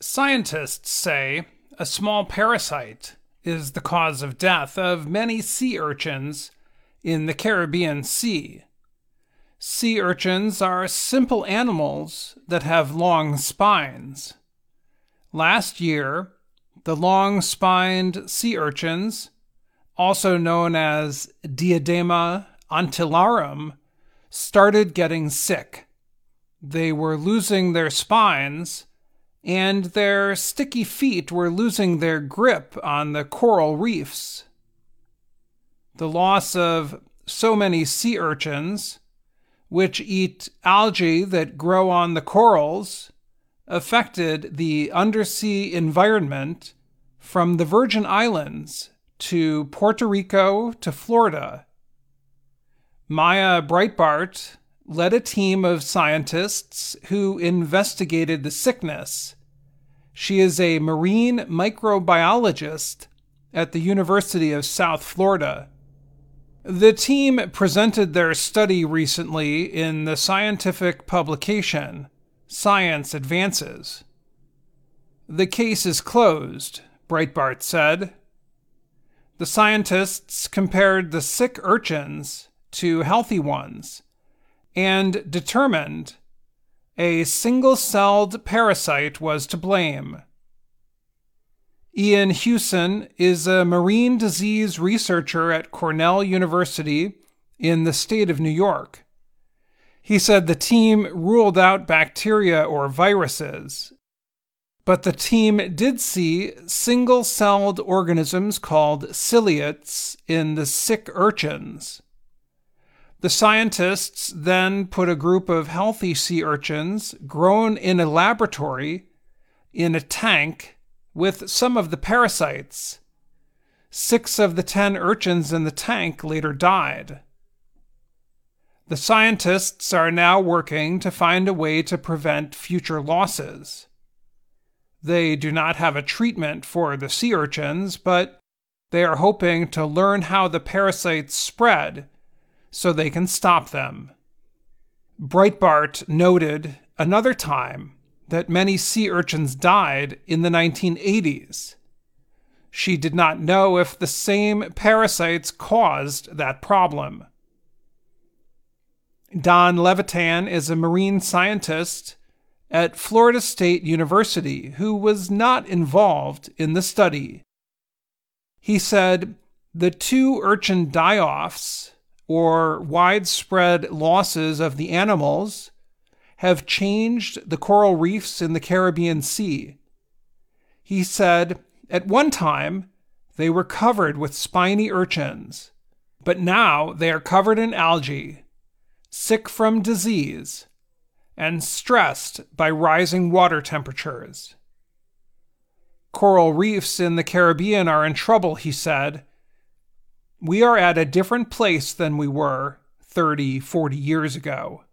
Scientists say a small parasite is the cause of death of many sea urchins in the Caribbean Sea. Sea urchins are simple animals that have long spines. Last year, the long spined sea urchins, also known as Diadema antillarum, started getting sick. They were losing their spines and their sticky feet were losing their grip on the coral reefs. The loss of so many sea urchins, which eat algae that grow on the corals, affected the undersea environment from the Virgin Islands to Puerto Rico to Florida. Mya Breitbart led a team of scientists who investigated the sickness. She is a marine microbiologist at the University of South Florida. The team presented their study recently in the scientific publication Science Advances. The case is closed, Breitbart said. The scientists compared the sick urchins to healthy ones and determined a single celled parasite was to blame. Ian Hewson is a marine disease researcher at Cornell University in the state of New York. He said the team ruled out bacteria or viruses, but the team did see single celled organisms called ciliates in the sick urchins. The scientists then put a group of healthy sea urchins grown in a laboratory in a tank with some of the parasites. Six of the ten urchins in the tank later died. The scientists are now working to find a way to prevent future losses. They do not have a treatment for the sea urchins, but they are hoping to learn how the parasites spread so they can stop them. Breitbart noted another time that many sea urchins died in the 1980s. She did not know if the same parasites caused that problem. Don Levitan is a marine scientist at Florida State University who was not involved in the study. He said the two urchin die offs or widespread losses of the animals have changed the coral reefs in the Caribbean Sea. He said, at one time, they were covered with spiny urchins, but now they are covered in algae, sick from disease, and stressed by rising water temperatures. Coral reefs in the Caribbean are in trouble, he said, we are at a different place than we were 30, 40 years ago.